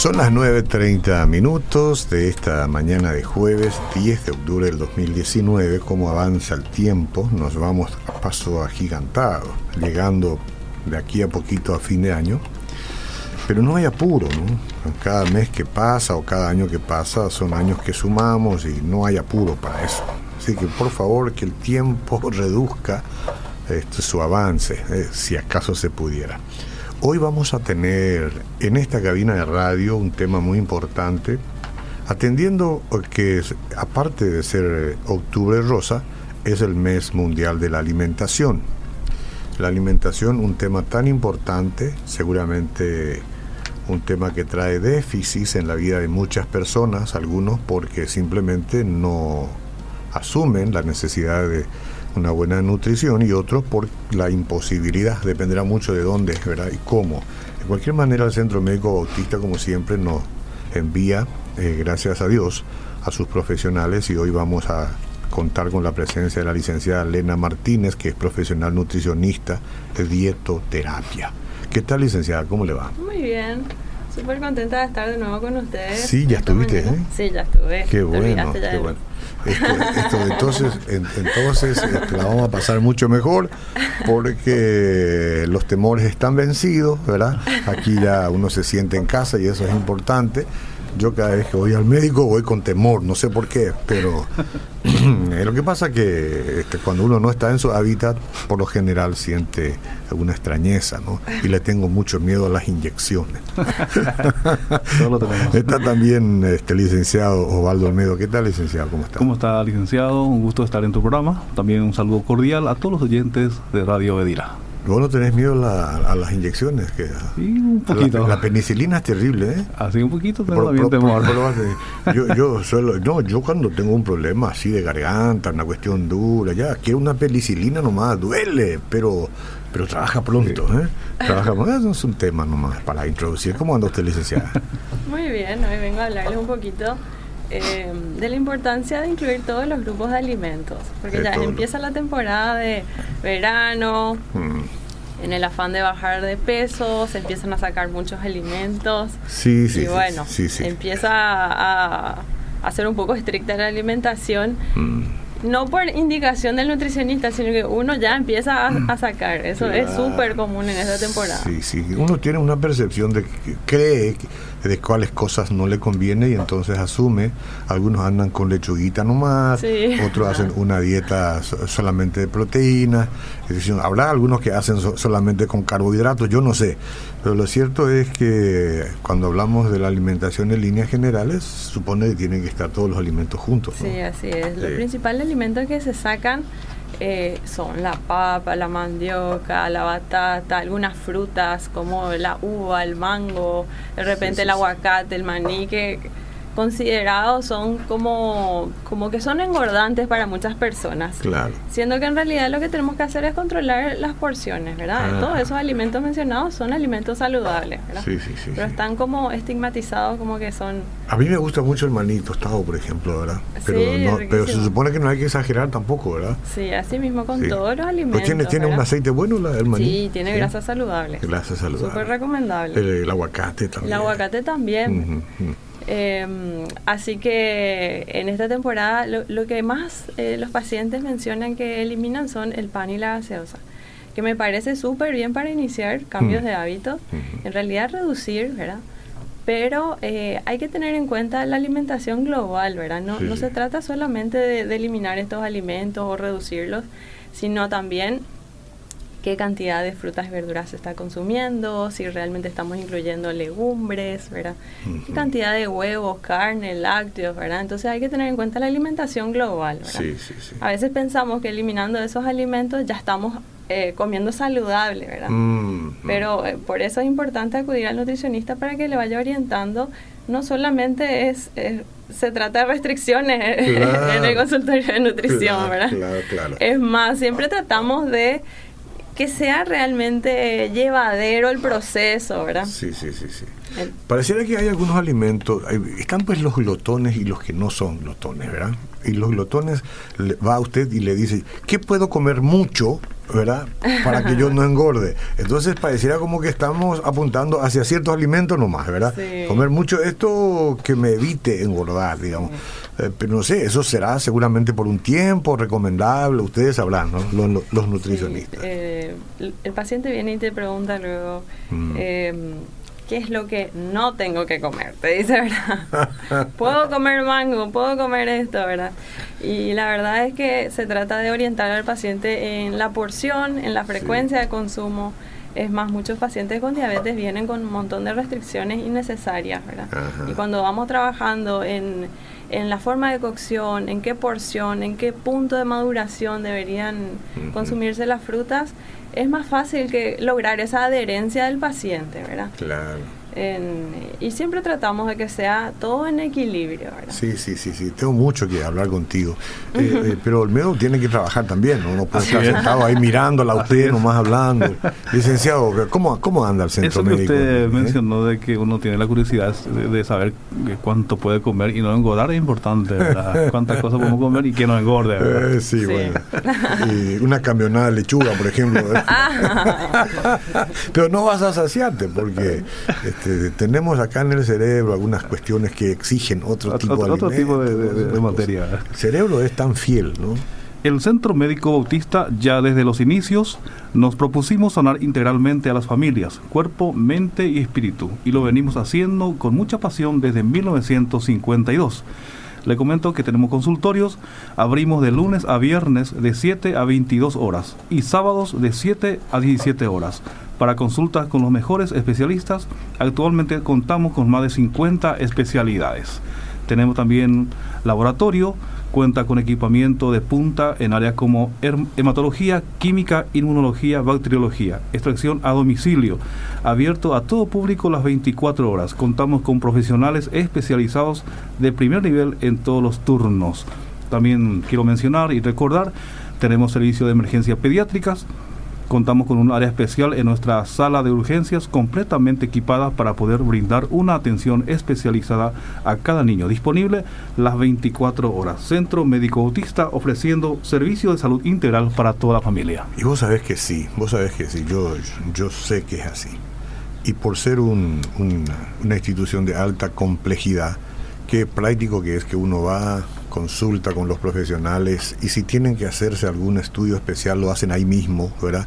Son las 9.30 minutos de esta mañana de jueves 10 de octubre del 2019. Cómo avanza el tiempo, nos vamos a paso agigantado, llegando de aquí a poquito a fin de año. Pero no hay apuro. Cada mes que pasa o cada año que pasa son años que sumamos y no hay apuro para eso. Así que por favor que el tiempo reduzca este, su avance, eh, si acaso se pudiera. Hoy vamos a tener en esta cabina de radio un tema muy importante, atendiendo que aparte de ser octubre rosa, es el mes mundial de la alimentación. La alimentación, un tema tan importante, seguramente un tema que trae déficits en la vida de muchas personas, algunos porque simplemente no asumen la necesidad de una buena nutrición y otros por la imposibilidad, dependerá mucho de dónde ¿verdad? y cómo. De cualquier manera, el Centro Médico Bautista, como siempre, nos envía, eh, gracias a Dios, a sus profesionales y hoy vamos a contar con la presencia de la licenciada Elena Martínez, que es profesional nutricionista de dietoterapia. ¿Qué tal, licenciada? ¿Cómo le va? Muy bien. Súper contenta de estar de nuevo con ustedes. Sí, ya estuviste, ¿eh? Sí, ya estuve. Qué bueno, qué bueno. Esto, entonces, entonces este, la vamos a pasar mucho mejor porque los temores están vencidos, ¿verdad? Aquí ya uno se siente en casa y eso es importante. Yo cada vez que voy al médico voy con temor, no sé por qué, pero lo que pasa es que este, cuando uno no está en su hábitat, por lo general siente alguna extrañeza, ¿no? Y le tengo mucho miedo a las inyecciones. está también este licenciado Osvaldo Olmedo. ¿Qué tal, licenciado? ¿Cómo está? ¿Cómo está, licenciado? Un gusto estar en tu programa. También un saludo cordial a todos los oyentes de Radio Bedira. ¿Vos no tenés miedo a las inyecciones? Que, sí, un poquito. La, penicilina es terrible, ¿eh? Así un poquito, pero también temor. yo, yo, suelo, no, yo cuando tengo un problema así de garganta, una cuestión dura, ya, quiero una penicilina nomás, duele, pero pero trabaja pronto, ¿eh? Trabaja Eso es un tema nomás para introducir. ¿Cómo anda usted, licenciada? Muy bien, hoy vengo a hablarles un poquito eh, de la importancia de incluir todos los grupos de alimentos, porque ya empieza la temporada de verano, mm. en el afán de bajar de peso, se empiezan a sacar muchos alimentos. Sí, sí. Y bueno, empieza a, a, ser un poco estricta la alimentación. Mm no por indicación del nutricionista, sino que uno ya empieza a, sacar. Eso es súper común en esta temporada. Sí, sí. Uno tiene una percepción de que cree de cuáles cosas no le conviene y entonces asume. Algunos andan con lechuguita nomás, otros hacen una dieta solamente de proteínas. Es decir, habrá algunos que hacen solamente con carbohidratos, yo no sé. Pero lo cierto es que cuando hablamos de la alimentación en líneas generales, supone que tienen que estar todos los alimentos juntos. Sí, así es. Los principales alimentos que se sacan eh, son la papa, la mandioca, la batata, algunas frutas como la uva, el mango, de repente el aguacate, el maní, que considerados son como, como que son engordantes para muchas personas. Claro. Siendo que en realidad lo que tenemos que hacer es controlar las porciones, ¿verdad? Ah. Todos esos alimentos mencionados son alimentos saludables, ¿verdad? Sí, sí, sí. Pero están como estigmatizados como que son... A mí me gusta mucho el maní tostado, por ejemplo, ¿verdad? Pero, pero se supone que no hay que exagerar tampoco, ¿verdad? Sí, así mismo con todos los alimentos. ¿Tiene, tiene un aceite bueno el maní? Sí, tiene grasa saludable. Grasa saludable. Súper recomendable. El, aguacate también. El aguacate también. Em, así que en esta temporada lo, que más eh, los pacientes mencionan que eliminan son el pan y la gaseosa, que me parece súper bien para iniciar cambios mm. de hábitos, en realidad reducir, ¿verdad? Pero eh, hay que tener en cuenta la alimentación global, ¿verdad? No, no se trata solamente de eliminar estos alimentos o reducirlos, sino también qué cantidad de frutas y verduras se está consumiendo, si realmente estamos incluyendo legumbres, ¿verdad? Qué cantidad de huevos, carne, lácteos, ¿verdad? Entonces hay que tener en cuenta la alimentación global, ¿verdad? Sí, sí, sí. A veces pensamos que eliminando esos alimentos ya estamos eh, comiendo saludable, ¿verdad? Pero eh, por eso es importante acudir al nutricionista para que le vaya orientando. No solamente es, se trata de restricciones en el consultorio de nutrición, ¿verdad? Claro, claro. Es más, siempre tratamos de que sea realmente llevadero el proceso, ¿verdad? Sí, sí, sí, sí. Pareciera que hay algunos alimentos, están pues los glotones y los que no son glotones, ¿verdad? Y los glotones va a usted y le dice, ¿qué puedo comer mucho? ¿Verdad? Para que yo no engorde. Entonces pareciera como que estamos apuntando hacia ciertos alimentos nomás, ¿verdad? Comer mucho esto que me evite engordar, digamos. Eh, pero no sé, eso será seguramente por un tiempo recomendable, ustedes sabrán, ¿no? Los, nutricionistas. Eh, el paciente viene y te pregunta luego, mm. em, ¿qué es lo que no tengo que comer? Te dice, ¿verdad? puedo comer mango, puedo comer esto, ¿verdad? Y la verdad es que se trata de orientar al paciente en la porción, en la frecuencia de consumo. Es más, muchos pacientes con diabetes vienen con un montón de restricciones innecesarias, ¿verdad? Y cuando vamos trabajando en, en, la forma de cocción, en qué porción, en qué punto de maduración deberían consumirse las frutas, es más fácil que lograr esa adherencia del paciente, ¿verdad? Claro y siempre tratamos de que sea todo en equilibrio. ¿verdad? Sí, sí, sí, sí. Tengo mucho que hablar contigo. Eh, eh, pero el medio tiene que trabajar también, ¿no? No puede estar sentado ahí mirándola a usted, nomás hablando. Licenciado, ¿cómo, cómo anda el centro médico? Eso que usted ¿Eh? mencionó de que uno tiene la curiosidad de, saber cuánto puede comer y no engordar es importante, ¿verdad? Cuántas cosas podemos comer y que no engorde, ¿verdad? sí, bueno. Y una camionada de lechuga, por ejemplo. pero no vas a saciarte porque... Este, tenemos acá en el cerebro algunas cuestiones que exigen otro, tipo de otro tipo de, materia. El cerebro es tan fiel, ¿no? El Centro Médico Bautista ya desde los inicios nos propusimos sanar integralmente a las familias, cuerpo, mente y espíritu, y lo venimos haciendo con mucha pasión desde 1952. Le comento que tenemos consultorios, abrimos de lunes a viernes de 7 a 22 horas y sábados de 7 a 17 horas para consultas con los mejores especialistas. Actualmente contamos con más de 50 especialidades. Tenemos también laboratorio, cuenta con equipamiento de punta en áreas como hematología, química, inmunología, bacteriología, extracción a domicilio, abierto a todo público las 24 horas. Contamos con profesionales especializados de primer nivel en todos los turnos. También quiero mencionar y recordar, tenemos servicio de emergencias pediátricas, Contamos con un área especial en nuestra sala de urgencias completamente equipada para poder brindar una atención especializada a cada niño, disponible las 24 horas. Centro Médico Autista ofreciendo servicio de salud integral para toda la familia. Y vos sabés que sí, vos sabés que sí, yo, yo sé que es así. Y por ser una institución de alta complejidad, qué práctico que es que uno va, consulta con los profesionales y si tienen que hacerse algún estudio especial lo hacen ahí mismo, ¿verdad?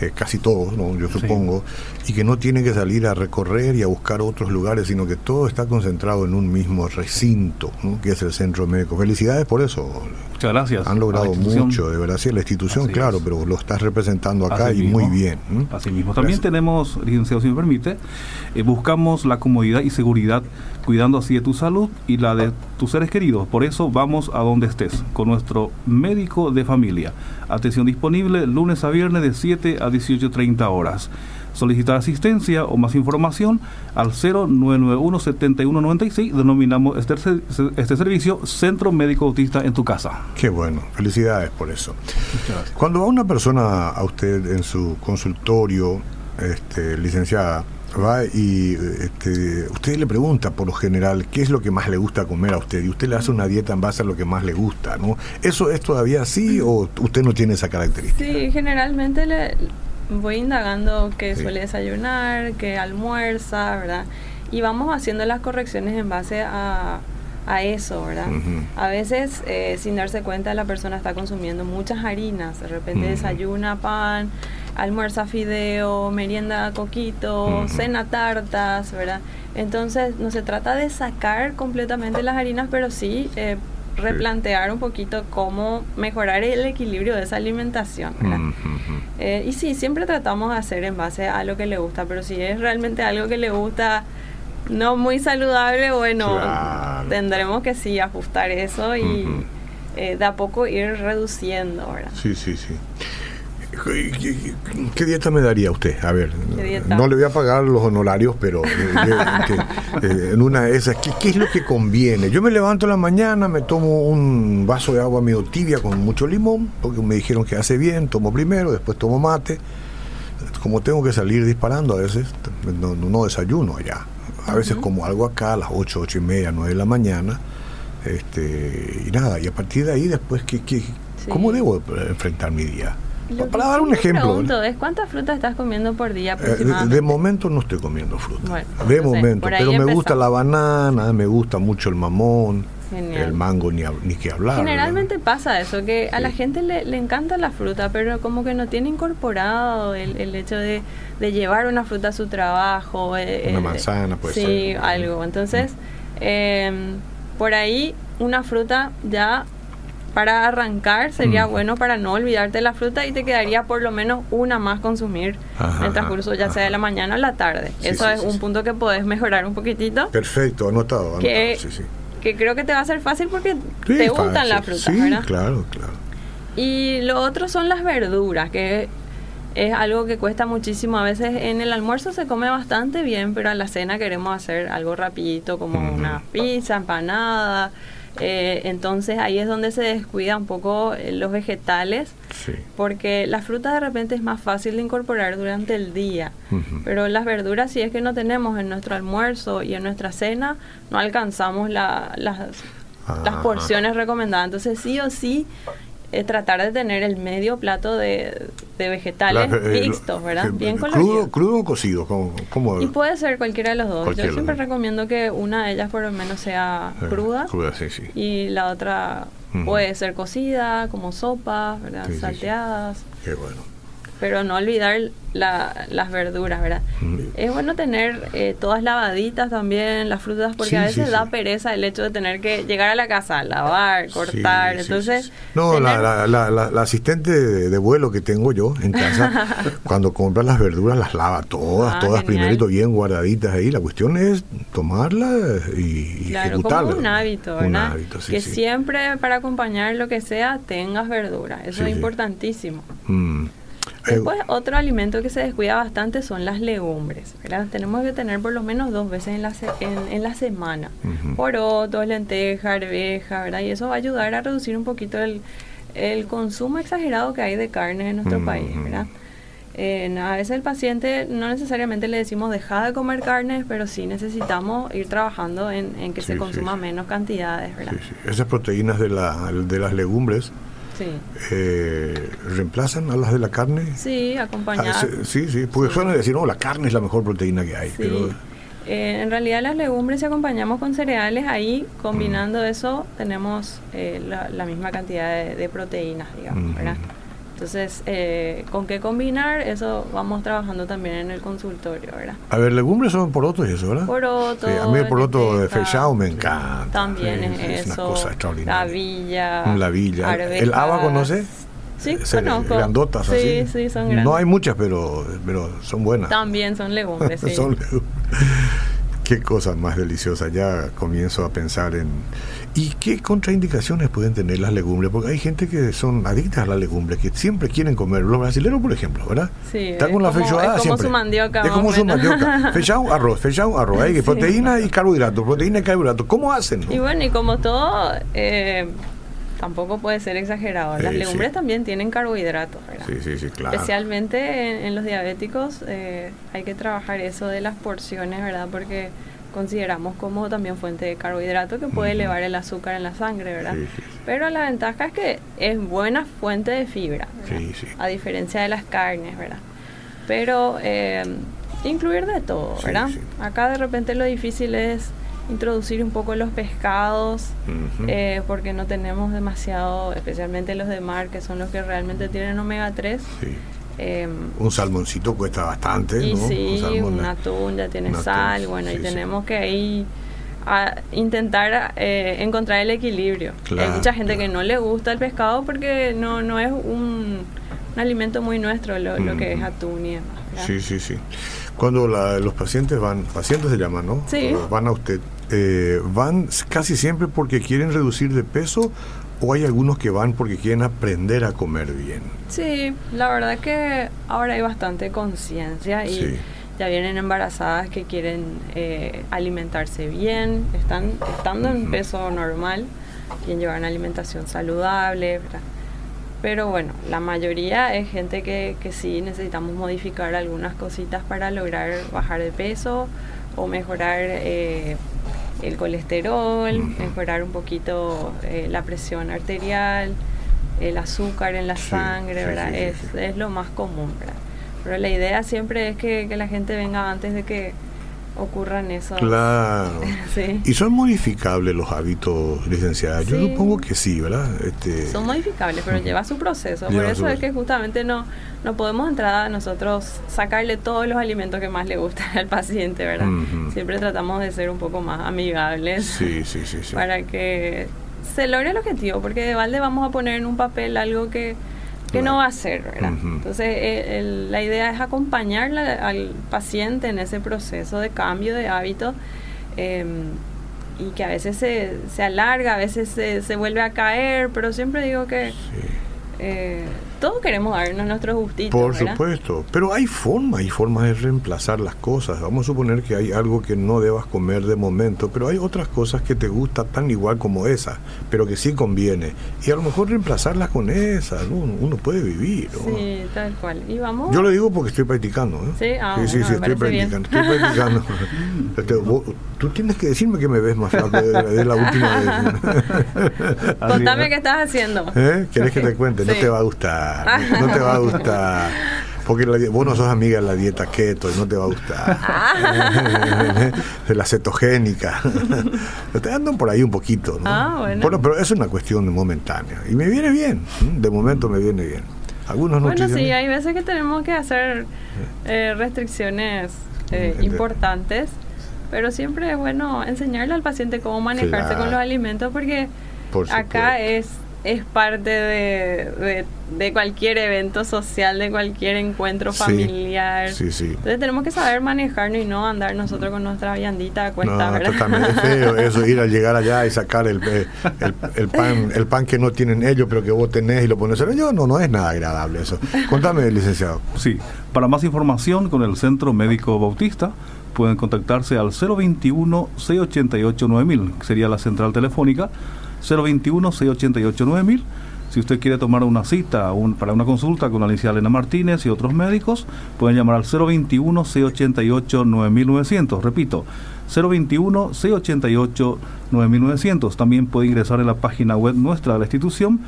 Eh, casi todos, ¿no? yo supongo, y que no tienen que salir a recorrer y a buscar otros lugares, sino que todo está concentrado en un mismo recinto, que es el centro médico. Felicidades por eso. Muchas gracias. Han logrado mucho, de verdad, sí, la institución, claro, pero lo estás representando acá y muy bien. Así mismo. También tenemos, licenciado, si me permite, eh, buscamos la comodidad y seguridad cuidando así de tu salud y la de tus seres queridos. Por eso vamos a donde estés, con nuestro médico de familia. Atención disponible lunes a viernes de 7 a 18.30 horas. Solicitar asistencia o más información al 0991 7196. Denominamos este, este servicio Centro Médico Autista en tu casa. Qué bueno, felicidades por eso. Cuando va una persona a usted en su consultorio, este, licenciada, va y este, usted le pregunta por lo general qué es lo que más le gusta comer a usted y usted le hace una dieta en base a lo que más le gusta, ¿no? ¿Eso es todavía así o usted no tiene esa característica? Sí, generalmente le voy indagando qué suele desayunar, qué almuerza, ¿verdad? Y vamos haciendo las correcciones en base a, a eso, ¿verdad? A veces, eh, sin darse cuenta, la persona está consumiendo muchas harinas, de repente desayuna pan, almuerza fideo, merienda coquito, cena tartas, ¿verdad? Entonces no se trata de sacar completamente las harinas, pero sí eh, replantear un poquito cómo mejorar el equilibrio de esa alimentación. ¿verdad? Eh, y sí, siempre tratamos de hacer en base a lo que le gusta, pero si es realmente algo que le gusta no muy saludable, bueno, tendremos que sí ajustar eso y eh, de a poco ir reduciendo. ¿verdad? Sí, sí, sí. ¿Qué, dieta me daría usted? A ver, no le voy a pagar los honorarios, pero eh, eh, en una de esas, ¿qué, es lo que conviene? Yo me levanto en la mañana, me tomo un vaso de agua medio tibia con mucho limón, porque me dijeron que hace bien, tomo primero, después tomo mate. Como tengo que salir disparando a veces, no, desayuno allá. A veces como algo acá a las 8, 8 y media, 9 de la mañana. Este, y nada, y a partir de ahí después, ¿qué, qué, ¿cómo debo enfrentar mi día? Para dar un ejemplo. Pregunto, es ¿Cuántas frutas estás comiendo por día eh, de, momento no estoy comiendo fruta. de momento, pero me gusta la banana, me gusta mucho el mamón. El mango ni, ni que hablar. Generalmente pasa eso, que a la gente le, encanta la fruta, pero como que no tiene incorporado el, el hecho de, de, llevar una fruta a su trabajo. Eh, una manzana, puede ser. Sí, algo. Entonces, eh, por ahí una fruta ya para arrancar sería mm. bueno para no olvidarte la fruta y te quedaría por lo menos una más consumir en el transcurso ya sea de la mañana o la tarde. Eso es un punto que puedes mejorar un poquitito. Perfecto, anotado, anotado. Que, que creo que te va a ser fácil porque te gustan las frutas, ¿verdad? claro, claro. Y lo otro son las verduras, que es algo que cuesta muchísimo. A veces en el almuerzo se come bastante bien, pero a la cena queremos hacer algo rapidito como una pizza, empanada eh, entonces ahí es donde se descuida un poco eh, los vegetales, porque la fruta de repente es más fácil de incorporar durante el día, pero las verduras si es que no tenemos en nuestro almuerzo y en nuestra cena, no alcanzamos las, las ah. porciones recomendadas. Entonces sí o sí es tratar de tener el medio plato de, vegetales eh, mixtos, ¿verdad? Eh, Bien crudo, crudo o cocido, ¿cómo, Y puede ser cualquiera de los dos. Yo siempre recomiendo que una de ellas por lo menos sea eh, cruda. Cruda, sí, sí. Y la otra puede ser cocida, como sopas, ¿verdad? Salteadas. Qué bueno pero no olvidar las verduras, ¿verdad? Mm. Es bueno tener eh, todas lavaditas también, las frutas, porque a veces da pereza el hecho de tener que llegar a la casa, lavar, cortar, entonces... No, la, la, la, asistente de, vuelo que tengo yo en casa, cuando compra las verduras las lava todas, ah, todas primerito bien guardaditas ahí, la cuestión es tomarlas y, claro, Como un hábito, ¿verdad? que siempre para acompañar lo que sea tengas verduras, eso es importantísimo. Mm. Después, otro alimento que se descuida bastante son las legumbres. ¿verdad? Tenemos que tener por lo menos dos veces en la, en, la semana. Porotos, lentejas, arveja, ¿verdad? Y eso va a ayudar a reducir un poquito el, consumo exagerado que hay de carne en nuestro país, ¿verdad? a veces el paciente no necesariamente le decimos deja de comer carne, pero sí necesitamos ir trabajando en, que se consuma menos cantidades, ¿verdad? Esas proteínas de, la, de las legumbres eh, ¿Reemplazan a las de la carne? Sí, acompañadas. Ah, sí, sí, porque suelen decir, no, la carne es la mejor proteína que hay. Eh, en realidad las legumbres si acompañamos con cereales, ahí combinando eso tenemos eh, la, misma cantidad de, proteínas, digamos, ¿verdad? Entonces, eh, ¿con qué combinar? Eso vamos trabajando también en el consultorio, ¿verdad? A ver, legumbres son porotos y eso, ¿verdad? Poroto. Sí, a mí el poroto de fechado me encanta. También es, eso. una cosa extraordinaria. La villa. La villa. ¿El haba conoce? Sí, conozco. Grandotas sí, así. Sí, son grandes. No hay muchas, pero, pero son buenas. También son legumbres, sí. son legumbres. Qué cosa más deliciosa. Ya comienzo a pensar en ¿Y qué contraindicaciones pueden tener las legumbres? Porque hay gente que son adictas a las legumbres, que siempre quieren comer. Los brasileños, por ejemplo, ¿verdad? Sí. Están con la feijoada es como su mandioca. Es como su mandioca. Fechado, arroz, fechado, arroz. Hay proteína y carbohidratos, proteína y carbohidratos. ¿Cómo hacen? Y bueno, y como todo... Eh, tampoco puede ser exagerado. Las legumbres también tienen carbohidratos, ¿verdad? Sí, sí, sí, claro. Especialmente en, los diabéticos eh, hay que trabajar eso de las porciones, ¿verdad? Porque consideramos como también fuente de carbohidrato que puede elevar el azúcar en la sangre, ¿verdad? Pero la ventaja es que es buena fuente de fibra, a diferencia de las carnes, ¿verdad? Pero eh, incluir de todo, ¿verdad? Acá de repente lo difícil es introducir un poco los pescados, eh, porque no tenemos demasiado, especialmente los de mar, que son los que realmente tienen omega 3. Em, un salmoncito cuesta bastante, y Sí, un, atún ya tiene sal, bueno, y tenemos que ahí intentar eh, encontrar el equilibrio. Hay mucha gente que no le gusta el pescado porque no, no es un, alimento muy nuestro lo, que es atún y demás. Sí, sí, sí. Cuando los pacientes van, pacientes se llaman, ¿no? Sí. Van a usted, eh, van casi siempre porque quieren reducir de peso o hay algunos que van porque quieren aprender a comer bien? Sí, la verdad que ahora hay bastante conciencia y ya vienen embarazadas que quieren eh, alimentarse bien, están estando en peso normal, quieren llevar una alimentación saludable, Pero bueno, la mayoría es gente que, que sí necesitamos modificar algunas cositas para lograr bajar de peso o mejorar eh, el colesterol, mejorar un poquito eh, la presión arterial, el azúcar en la sangre, ¿verdad? es, es lo más común, ¿verdad? Pero la idea siempre es que, que la gente venga antes de que ocurran eso. Claro. ¿Y son modificables los hábitos, licenciada? Yo supongo que sí, ¿verdad? Este... Son modificables, pero lleva su proceso. Por eso es que justamente no, no podemos entrar a nosotros sacarle todos los alimentos que más le gustan al paciente, ¿verdad? Siempre tratamos de ser un poco más amigables. Sí, sí, sí, sí. Para que se logre el objetivo, porque de balde vamos a poner en un papel algo que que no va a ser, ¿verdad? Entonces, eh, la idea es acompañar al paciente en ese proceso de cambio de hábito em, y que a veces se, se alarga, a veces se, se, vuelve a caer, pero siempre digo que eh, todos queremos darnos nuestros gustitos. Por supuesto, pero hay formas, hay formas de reemplazar las cosas. Vamos a suponer que hay algo que no debas comer de momento, pero hay otras cosas que te gustan tan igual como esa, pero que sí conviene. Y a lo mejor reemplazarlas con esas, uno puede vivir. Sí, tal cual. ¿Y vamos? Yo lo digo porque estoy practicando. ¿eh? Sí, ah, sí, sí, estoy practicando. Estoy practicando. Este, tú tienes que decirme que me ves más flaco de, la última vez. Contame qué estás haciendo. ¿Eh? ¿Quieres que te cuente? No te va a gustar. No te va a gustar. Porque vos no sos amiga de la dieta keto y no te va a gustar. Ah. de la cetogénica. te andan por ahí un poquito. ¿no? Ah, bueno. pero es una cuestión momentánea. Y me viene bien. De momento me viene bien. Algunos Bueno, sí, hay veces que tenemos que hacer eh, restricciones eh, importantes pero siempre es bueno enseñarle al paciente cómo manejarse con los alimentos porque acá es es parte de, de, cualquier evento social, de cualquier encuentro familiar. Sí, sí, Entonces tenemos que saber manejarnos y no andar nosotros con nuestra viandita a cuesta, no, También es feo eso, ir a llegar allá y sacar el, el, el, pan el pan que no tienen ellos, pero que vos tenés y lo pones a yo, no, no es nada agradable eso. Contame, licenciado. Sí, para más información con el Centro Médico Bautista, pueden contactarse al 021-688-9000, que sería la central telefónica, 021-688-9000. Si usted quiere tomar una cita para una consulta con la licenciada Elena Martínez y otros médicos, pueden llamar al 021-688-9900. Repito, 021-688-9900. También puede ingresar en la página web nuestra de la institución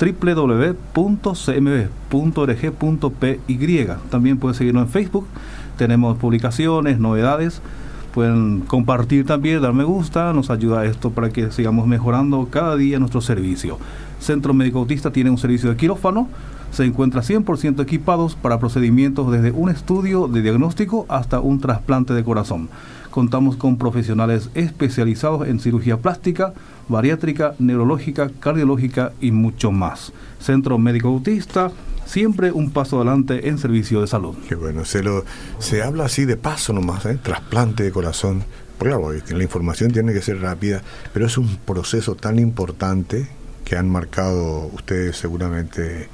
www.cmb.org.py. También puede seguirnos en Facebook tenemos publicaciones, novedades. Pueden compartir también, dar me gusta, nos ayuda esto para que sigamos mejorando cada día nuestro servicio. Centro Médico Autista tiene un servicio de quirófano, se encuentra 100% equipados para procedimientos desde un estudio de diagnóstico hasta un trasplante de corazón. Contamos con profesionales especializados en cirugía plástica, bariátrica, neurológica, cardiológica y mucho más. Centro Médico Autista siempre un paso adelante en servicio de salud. Qué bueno, se, lo, se habla así de paso nomás, ¿eh? trasplante de corazón. Claro, la información tiene que ser rápida, pero es un proceso tan importante que han marcado ustedes seguramente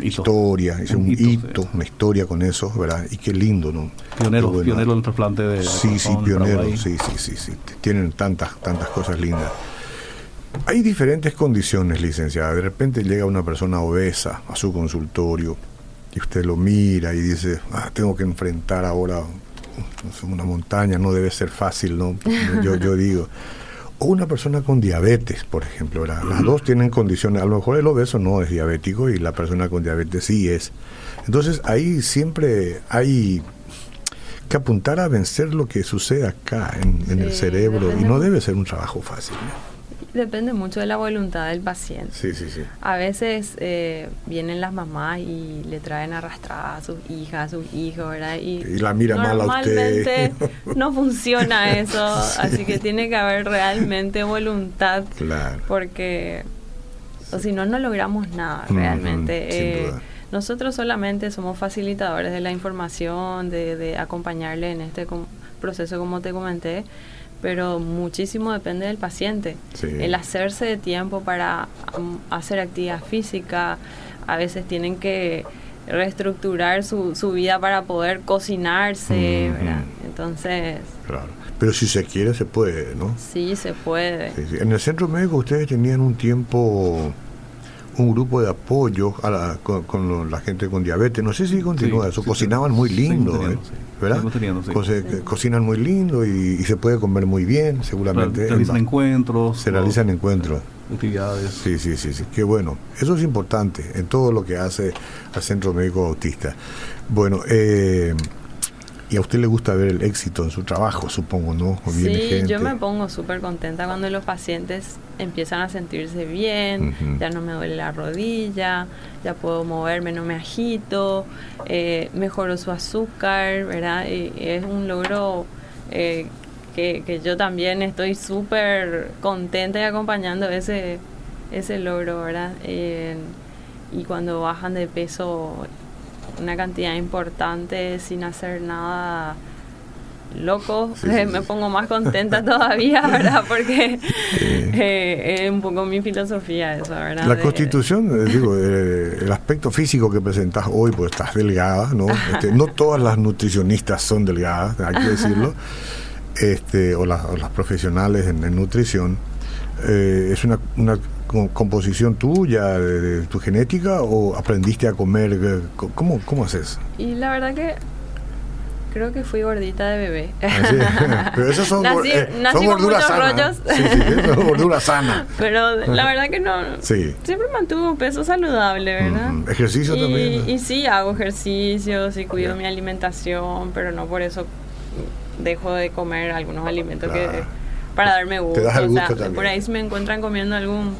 historia, es un, hito, una historia con eso, ¿verdad? Y qué lindo, ¿no? Pionero, pionero del trasplante de Sí, sí, pionero, sí, sí, sí, sí. Tienen tantas, tantas cosas lindas. Hay diferentes condiciones, licenciada. De repente llega una persona obesa a su consultorio y usted lo mira y dice, ah, tengo que enfrentar ahora una montaña, no debe ser fácil, ¿no? Yo, yo digo. O una persona con diabetes, por ejemplo. Las dos tienen condiciones. A lo mejor el obeso no es diabético y la persona con diabetes sí es. Entonces ahí siempre hay que apuntar a vencer lo que sucede acá en, el cerebro y no debe ser un trabajo fácil. Depende mucho de la voluntad del paciente. Sí, sí, sí. A veces eh, vienen las mamás y le traen arrastrada a sus hijas, a sus hijos, ¿verdad? Y, la mira mal a usted. no funciona eso, así que tiene que haber realmente voluntad. Claro. Porque, o si no, no logramos nada realmente. Eh, nosotros solamente somos facilitadores de la información, de, de acompañarle en este proceso, como te comenté pero muchísimo depende del paciente. El hacerse de tiempo para um, hacer actividad física, a veces tienen que reestructurar su, su vida para poder cocinarse, Entonces... Claro. Pero si se quiere, se puede, ¿no? Sí, se puede. En el centro médico ustedes tenían un tiempo un grupo de apoyo a la, con, la gente con diabetes. No sé si continúa eso. Cocinaban muy lindo, ¿eh? ¿Verdad? cocinan muy lindo y, se puede comer muy bien, seguramente. Se realizan encuentros. Se realizan encuentros. actividades. Sí, sí, sí, sí, qué bueno. Eso es importante en todo lo que hace al Centro Médico Bautista. Bueno, eh, y a usted le gusta ver el éxito en su trabajo, supongo, ¿no? sí, yo me pongo súper contenta cuando los pacientes empiezan a sentirse bien, ya no me duele la rodilla, ya puedo moverme, no me agito, eh, mejoró su azúcar, ¿verdad? Y, es un logro eh, que, que, yo también estoy súper contenta y acompañando ese, ese logro, ¿verdad? Eh, y cuando bajan de peso una cantidad importante sin hacer nada loco, me pongo más contenta todavía, ¿verdad? Porque eh, es un poco mi filosofía eso, ¿verdad? La constitución, eh, digo, eh, el aspecto físico que presentas hoy, pues estás delgada, ¿no? Este, no todas las nutricionistas son delgadas, hay que decirlo, este, o, las profesionales en, nutrición. es una, una composición tuya, de, tu genética, o aprendiste a comer? ¿Cómo, cómo haces? Y la verdad que creo que fui gordita de bebé. Ah, Pero esos son, eh, son gorduras sanas. Sí, sí, son gorduras sanas. Pero la verdad que no. Sí. Siempre mantuve un peso saludable, ¿verdad? ejercicio también. Y sí, hago ejercicios y cuido mi alimentación, pero no por eso dejo de comer algunos alimentos que para darme gusto. por ahí si me encuentran comiendo algún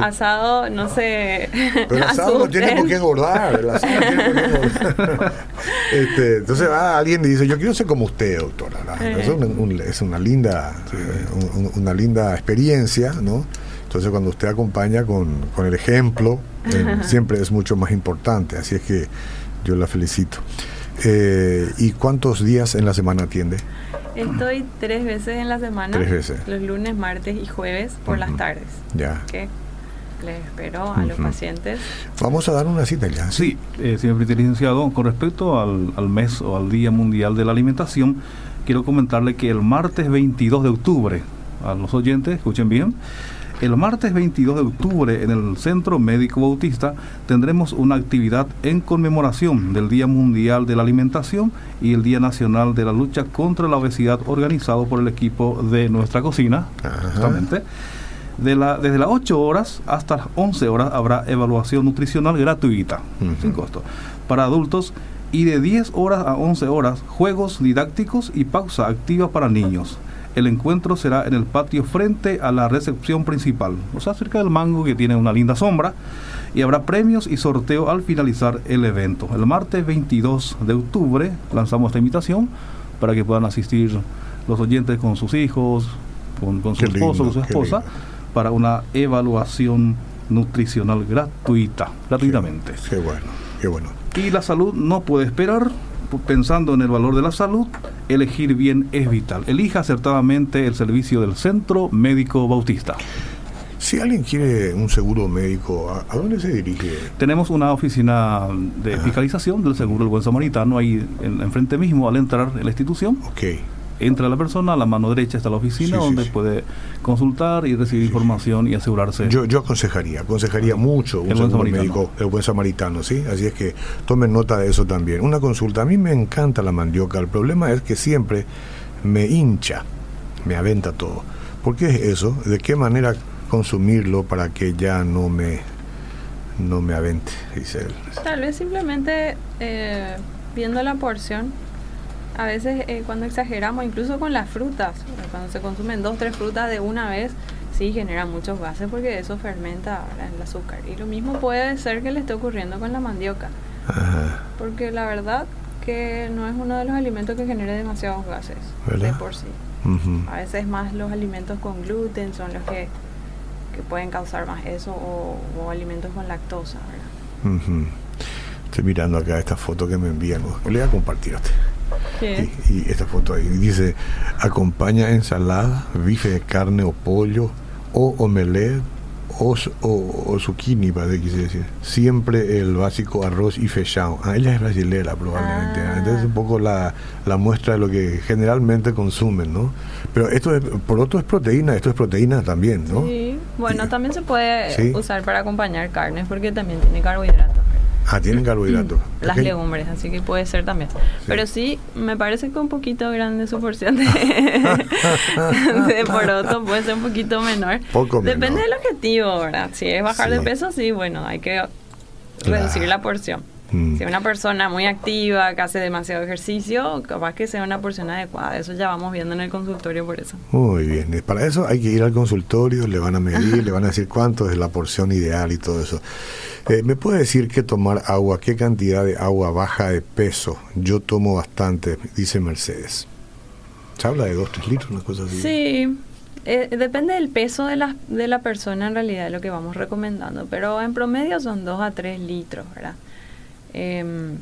asado, no sé. Pero el asado no tiene por qué engordar. El asado no tiene por qué engordar. este, entonces va alguien y dice, yo quiero ser como usted, doctora. Es, es, una linda, eh, una linda experiencia, ¿no? Entonces cuando usted acompaña con, con el ejemplo, eh, siempre es mucho más importante. Así es que yo la felicito. Eh, ¿Y cuántos días en la semana atiende? Estoy tres veces en la semana. Tres veces. Los lunes, martes y jueves por las tardes. Ya. Que les espero a los pacientes. Vamos a dar una cita ya. Sí, eh, señor licenciado, con respecto al, al mes o al Día Mundial de la Alimentación, quiero comentarle que el martes 22 de octubre, a los oyentes, escuchen bien, el martes 22 de octubre en el Centro Médico Bautista tendremos una actividad en conmemoración del Día Mundial de la Alimentación y el Día Nacional de la Lucha contra la Obesidad organizado por el equipo de nuestra cocina, justamente. De la, desde las 8 horas hasta las 11 horas habrá evaluación nutricional gratuita, sin costo, para adultos y de 10 horas a 11 horas juegos didácticos y pausa activa para niños. El encuentro será en el patio frente a la recepción principal, o sea, cerca del mango que tiene una linda sombra, y habrá premios y sorteo al finalizar el evento. El martes 22 de octubre lanzamos esta invitación para que puedan asistir los oyentes con sus hijos, con, su esposo, con su esposa, para una evaluación nutricional gratuita, gratuitamente. qué bueno, qué bueno. Y la salud no puede esperar, pensando en el valor de la salud, elegir bien es vital. Elija acertadamente el servicio del Centro Médico Bautista. Si alguien quiere un seguro médico, ¿a, dónde se dirige? Tenemos una oficina de fiscalización del Seguro del Buen Samaritano ahí enfrente mismo al entrar en la institución. Ok entra la persona, a la mano derecha está la oficina donde puede consultar y recibir información y asegurarse. Yo, yo aconsejaría, aconsejaría mucho un seguro médico, el buen samaritano, ¿sí? Así es que tomen nota de eso también. Una consulta, a mí me encanta la mandioca, el problema es que siempre me hincha, me aventa todo. ¿Por qué es eso? ¿De qué manera consumirlo para que ya no me no me avente, dice él. Tal vez simplemente eh, viendo la porción a veces eh, cuando exageramos, incluso con las frutas, cuando se consumen dos, tres frutas de una vez, sí genera muchos gases porque eso fermenta el azúcar. Y lo mismo puede ser que le esté ocurriendo con la mandioca. Porque la verdad que no es uno de los alimentos que genere demasiados gases de por sí. A veces más los alimentos con gluten son los que, que pueden causar más eso o, alimentos con lactosa. Estoy mirando acá esta foto que me envían. Le voy a compartir a usted. Y, esta foto ahí dice, acompaña ensalada, bife de carne o pollo, o omelette, o, o, zucchini, para quise decir. Siempre el básico arroz y fechado. Ah, ella es brasilera probablemente. Ah. Entonces un poco la, la, muestra de lo que generalmente consumen, ¿no? Pero esto es, por otro es proteína, esto es proteína también, ¿no? Sí, bueno, también se puede usar para acompañar carnes porque también tiene carbohidratos. Ah, tienen carbohidratos. Las legumbres, así que puede ser también. Pero sí, me parece que un poquito grande su porción de, de poroto, puede ser un poquito menor. Poco Depende del objetivo, ¿verdad? Si es bajar de peso, sí, bueno, hay que reducir la porción. Mm. Si es una persona muy activa, que hace demasiado ejercicio, capaz que sea una porción adecuada. Eso ya vamos viendo en el consultorio por eso. Muy bien. Para eso hay que ir al consultorio, le van a medir, le van a decir cuánto es la porción ideal y todo eso. Eh, ¿Me puede decir que tomar agua, qué cantidad de agua baja de peso? Yo tomo bastante, dice Mercedes. ¿Se habla de 2, 3 litros, una cosa así? Sí, eh, depende del peso de la, de la persona en realidad, lo que vamos recomendando, pero en promedio son 2 a 3 litros, ¿verdad? Em,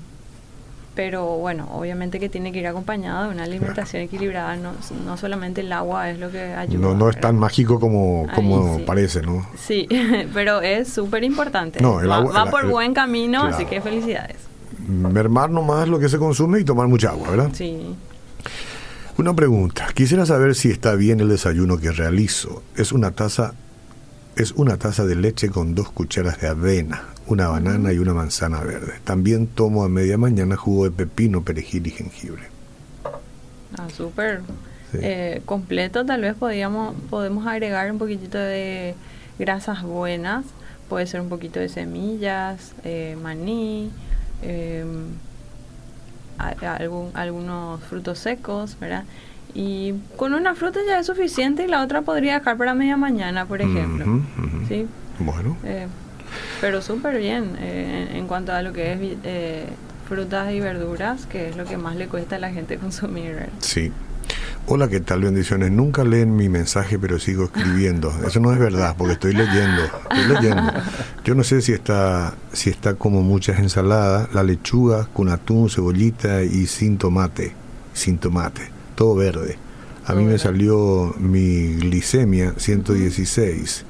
pero bueno, obviamente que tiene que ir acompañado de una alimentación equilibrada, no, no solamente el agua es lo que ayuda. No, no es tan mágico como, como parece, ¿no? Sí, pero es súper importante. va, por buen camino, así que felicidades. Mermar nomás lo que se consume y tomar mucha agua, ¿verdad? Sí. Una pregunta, quisiera saber si está bien el desayuno que realizo. Es una taza es una taza de leche con dos cucharas de avena, una banana y una manzana verde. También tomo a media mañana jugo de pepino, perejil y jengibre. Ah, súper. Eh, completo, tal vez podríamos, podemos agregar un poquitito de grasas buenas. Puede ser un poquito de semillas, eh, maní, em, algún, algunos frutos secos, ¿verdad? Y con una fruta ya es suficiente y la otra podría dejar para media mañana, por ejemplo. ¿Sí? Bueno. Pero súper bien eh, en cuanto a lo que es eh, frutas y verduras, que es lo que más le cuesta a la gente consumir. Sí. Hola, ¿qué tal? Bendiciones. Nunca leen mi mensaje, pero sigo escribiendo. Eso no es verdad, porque estoy leyendo. Estoy leyendo. Yo no sé si está, si está como muchas ensaladas, la lechuga con atún, cebollita y sin tomate. Sin tomate. Todo verde. A mí me salió mi glicemia 116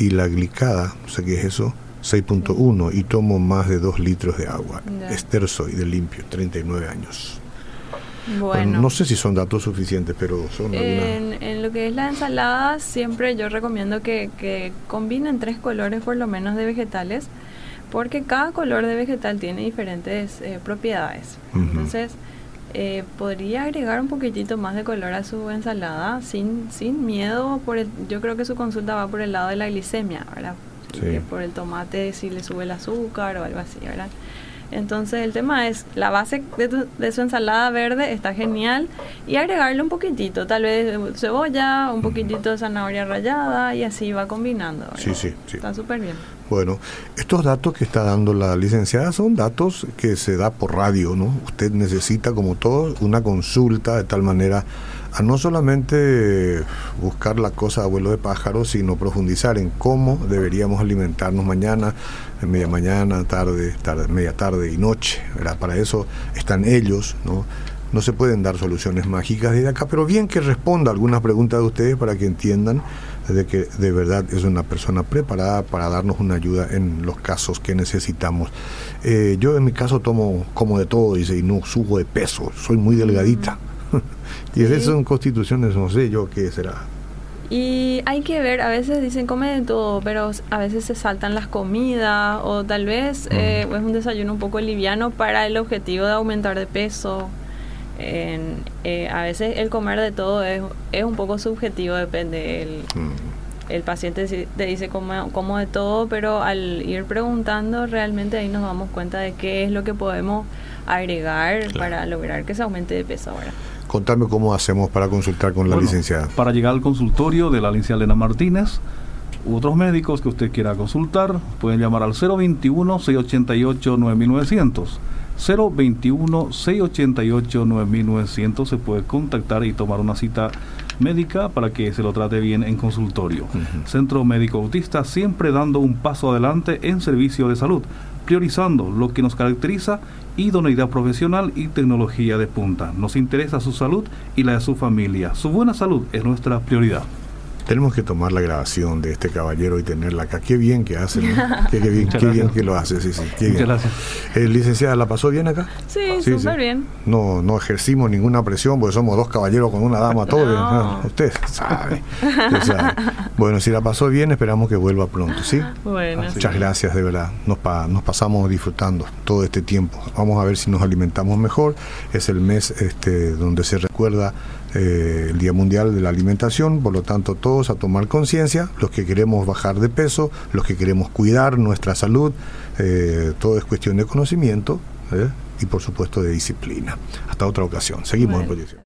y la glicada, no sé qué es eso, 6.1 y tomo más de 2 litros de agua. Esther soy de limpio, 39 años. Bueno. no sé si son datos suficientes, pero son en, en lo que es la ensalada, siempre yo recomiendo que, que combinen tres colores por lo menos de vegetales, porque cada color de vegetal tiene diferentes eh, propiedades. Entonces, eh, podría agregar un poquitito más de color a su ensalada sin, sin miedo. Por yo creo que su consulta va por el lado de la glicemia, ¿verdad? Por el tomate si le sube el azúcar o algo así, ¿verdad? Entonces el tema es, la base de, su ensalada verde está genial y agregarle un poquitito, tal vez cebolla, un poquitito de zanahoria rallada y así va combinando. Sí, sí, sí. Está súper bien. Bueno, estos datos que está dando la licenciada son datos que se da por radio, ¿no? Usted necesita, como todos, una consulta de tal manera a no solamente buscar la cosa a vuelo de pájaro, sino profundizar en cómo deberíamos alimentarnos mañana, en media mañana, tarde, tarde, media tarde y noche. Para eso están ellos, ¿no? No se pueden dar soluciones mágicas desde acá, pero bien que responda algunas preguntas de ustedes para que entiendan de que de verdad es una persona preparada para darnos una ayuda en los casos que necesitamos. Eh, yo en mi caso tomo como de todo, dice, y no subo de peso, soy muy delgadita. y esas son constituciones, no sé yo qué será. Y hay que ver, a veces dicen come de todo, pero a veces se saltan las comidas o tal vez eh, es un desayuno un poco liviano para el objetivo de aumentar de peso. Eh, a veces el comer de todo es, es un poco subjetivo, depende. El, el paciente te dice como, como de todo, pero al ir preguntando realmente ahí nos damos cuenta de qué es lo que podemos agregar para lograr que se aumente de peso ahora. Contame cómo hacemos para consultar con la licenciada. Para llegar al consultorio de la licenciada Elena Martínez, u otros médicos que usted quiera consultar, pueden llamar al 021-688-9900. 021-688-9900 se puede contactar y tomar una cita médica para que se lo trate bien en consultorio. Centro Médico Autista siempre dando un paso adelante en servicio de salud, priorizando lo que nos caracteriza idoneidad profesional y tecnología de punta. Nos interesa su salud y la de su familia. Su buena salud es nuestra prioridad. Tenemos que tomar la grabación de este caballero y tenerla acá. Qué bien que hace, qué, bien, qué bien, que lo hace, sí, sí. Muchas gracias. Eh, licenciada, ¿la pasó bien acá? Sí, súper bien. No, no ejercimos ninguna presión porque somos dos caballeros con una dama, todo Usted sabe. Bueno, si la pasó bien, esperamos que vuelva pronto, ¿sí? Bueno. Muchas gracias, de verdad. Nos, nos pasamos disfrutando todo este tiempo. Vamos a ver si nos alimentamos mejor. Es el mes este, donde se recuerda eh, el Día Mundial de la Alimentación, por lo tanto todos a tomar conciencia, los que queremos bajar de peso, los que queremos cuidar nuestra salud, eh, todo es cuestión de conocimiento ¿eh? y por supuesto de disciplina. Hasta otra ocasión. Seguimos en proyección.